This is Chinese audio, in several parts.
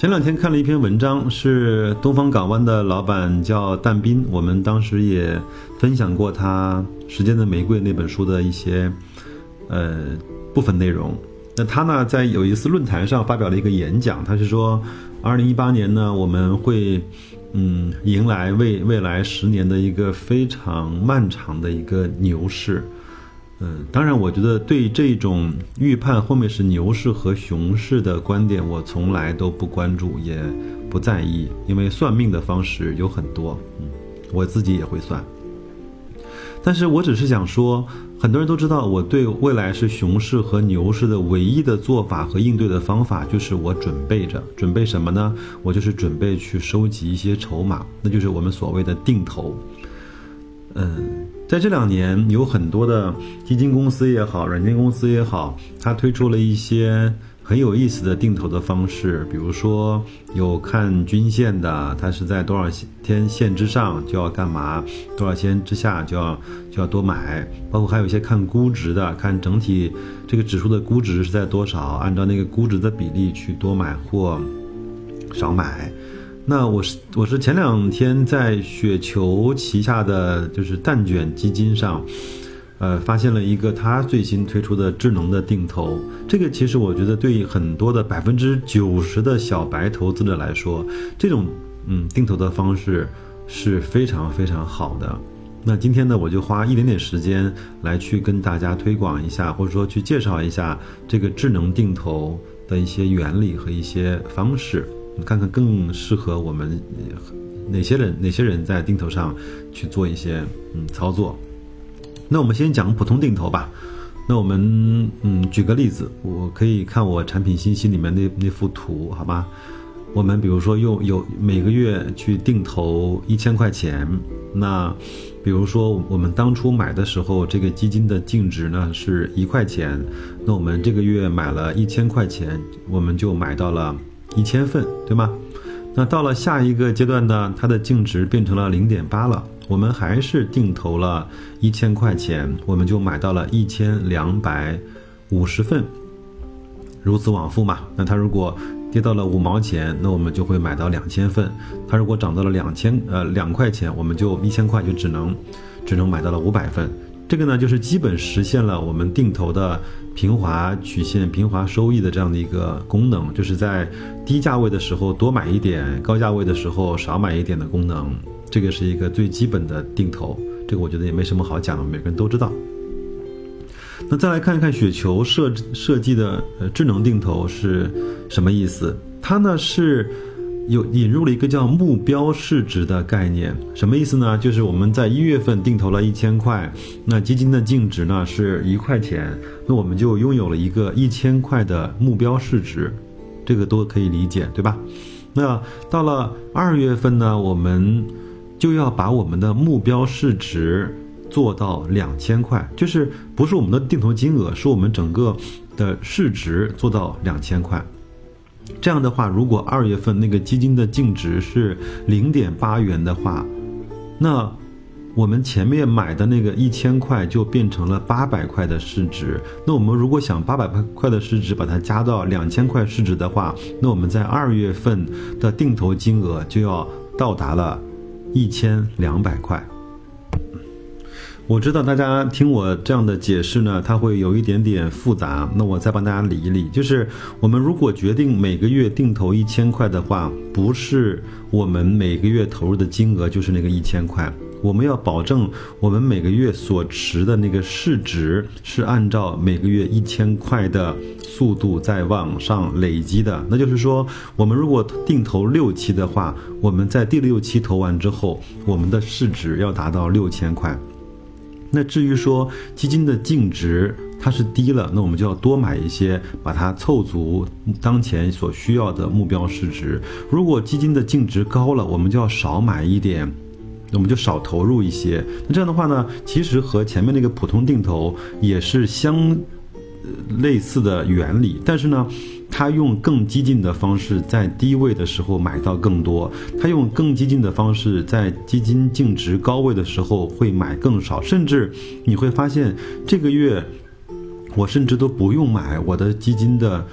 前两天看了一篇文章，是东方港湾的老板叫但斌，我们当时也分享过他《时间的玫瑰》那本书的一些呃部分内容。那他呢，在有一次论坛上发表了一个演讲，他是说，二零一八年呢，我们会嗯迎来未未来十年的一个非常漫长的一个牛市。嗯，当然，我觉得对这种预判后面是牛市和熊市的观点，我从来都不关注，也不在意，因为算命的方式有很多，嗯，我自己也会算。但是我只是想说，很多人都知道，我对未来是熊市和牛市的唯一的做法和应对的方法，就是我准备着，准备什么呢？我就是准备去收集一些筹码，那就是我们所谓的定投。嗯。在这两年，有很多的基金公司也好，软件公司也好，它推出了一些很有意思的定投的方式。比如说，有看均线的，它是在多少天线之上就要干嘛，多少天之下就要就要多买。包括还有一些看估值的，看整体这个指数的估值是在多少，按照那个估值的比例去多买或少买。那我是我是前两天在雪球旗下的就是蛋卷基金上，呃，发现了一个它最新推出的智能的定投。这个其实我觉得对很多的百分之九十的小白投资者来说，这种嗯定投的方式是非常非常好的。那今天呢，我就花一点点时间来去跟大家推广一下，或者说去介绍一下这个智能定投的一些原理和一些方式。看看更适合我们哪些人哪些人在定投上去做一些嗯操作。那我们先讲普通定投吧。那我们嗯举个例子，我可以看我产品信息里面那那幅图，好吧？我们比如说用有每个月去定投一千块钱，那比如说我们当初买的时候，这个基金的净值呢是一块钱，那我们这个月买了一千块钱，我们就买到了。一千份，对吗？那到了下一个阶段呢？它的净值变成了零点八了。我们还是定投了一千块钱，我们就买到了一千两百五十份，如此往复嘛。那它如果跌到了五毛钱，那我们就会买到两千份。它如果涨到了两千呃两块钱，我们就一千块就只能只能买到了五百份。这个呢，就是基本实现了我们定投的平滑曲线、平滑收益的这样的一个功能，就是在低价位的时候多买一点，高价位的时候少买一点的功能。这个是一个最基本的定投，这个我觉得也没什么好讲的，每个人都知道。那再来看一看雪球设设计的呃智能定投是什么意思？它呢是。有引入了一个叫目标市值的概念，什么意思呢？就是我们在一月份定投了一千块，那基金的净值呢是一块钱，那我们就拥有了一个一千块的目标市值，这个都可以理解，对吧？那到了二月份呢，我们就要把我们的目标市值做到两千块，就是不是我们的定投金额，是我们整个的市值做到两千块。这样的话，如果二月份那个基金的净值是零点八元的话，那我们前面买的那个一千块就变成了八百块的市值。那我们如果想八百块的市值把它加到两千块市值的话，那我们在二月份的定投金额就要到达了一千两百块。我知道大家听我这样的解释呢，它会有一点点复杂。那我再帮大家理一理，就是我们如果决定每个月定投一千块的话，不是我们每个月投入的金额就是那个一千块，我们要保证我们每个月所持的那个市值是按照每个月一千块的速度在往上累积的。那就是说，我们如果定投六期的话，我们在第六期投完之后，我们的市值要达到六千块。那至于说基金的净值它是低了，那我们就要多买一些，把它凑足当前所需要的目标市值。如果基金的净值高了，我们就要少买一点，那我们就少投入一些。那这样的话呢，其实和前面那个普通定投也是相类似的原理，但是呢。他用更激进的方式，在低位的时候买到更多；他用更激进的方式，在基金净值高位的时候会买更少。甚至你会发现，这个月我甚至都不用买，我的基金的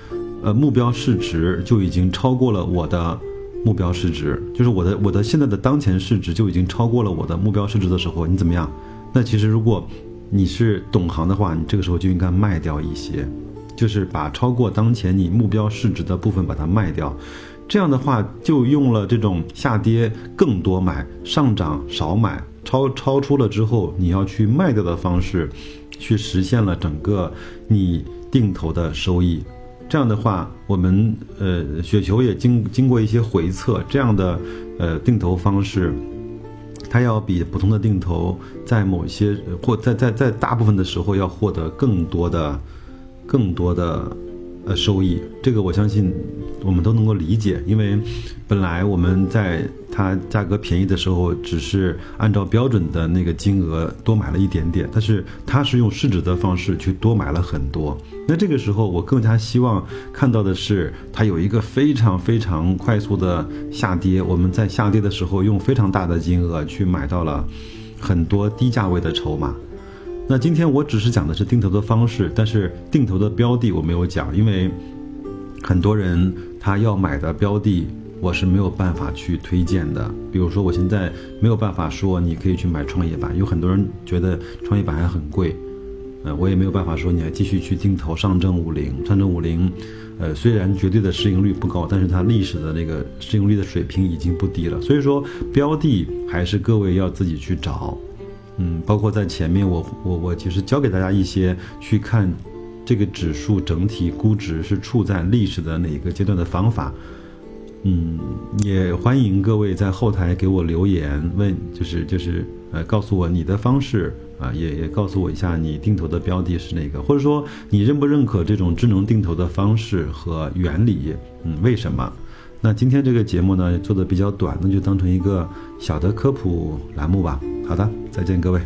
呃目标市值就已经超过了我的目标市值，就是我的我的现在的当前市值就已经超过了我的目标市值的时候，你怎么样？那其实如果你是懂行的话，你这个时候就应该卖掉一些。就是把超过当前你目标市值的部分把它卖掉，这样的话就用了这种下跌更多买，上涨少买，超超出了之后你要去卖掉的方式，去实现了整个你定投的收益。这样的话，我们呃雪球也经经过一些回测，这样的呃定投方式，它要比普通的定投在某些或在在在大部分的时候要获得更多的。更多的呃收益，这个我相信我们都能够理解，因为本来我们在它价格便宜的时候，只是按照标准的那个金额多买了一点点，但是它是用市值的方式去多买了很多。那这个时候，我更加希望看到的是它有一个非常非常快速的下跌，我们在下跌的时候用非常大的金额去买到了很多低价位的筹码。那今天我只是讲的是定投的方式，但是定投的标的我没有讲，因为很多人他要买的标的我是没有办法去推荐的。比如说我现在没有办法说你可以去买创业板，有很多人觉得创业板还很贵，呃，我也没有办法说你还继续去定投上证五零。上证五零，呃，虽然绝对的市盈率不高，但是它历史的那个市盈率的水平已经不低了。所以说标的还是各位要自己去找。嗯，包括在前面，我我我其实教给大家一些去看这个指数整体估值是处在历史的哪个阶段的方法。嗯，也欢迎各位在后台给我留言问，就是就是呃，告诉我你的方式啊，也也告诉我一下你定投的标的是哪个，或者说你认不认可这种智能定投的方式和原理？嗯，为什么？那今天这个节目呢做的比较短，那就当成一个小的科普栏目吧。好的，再见各位。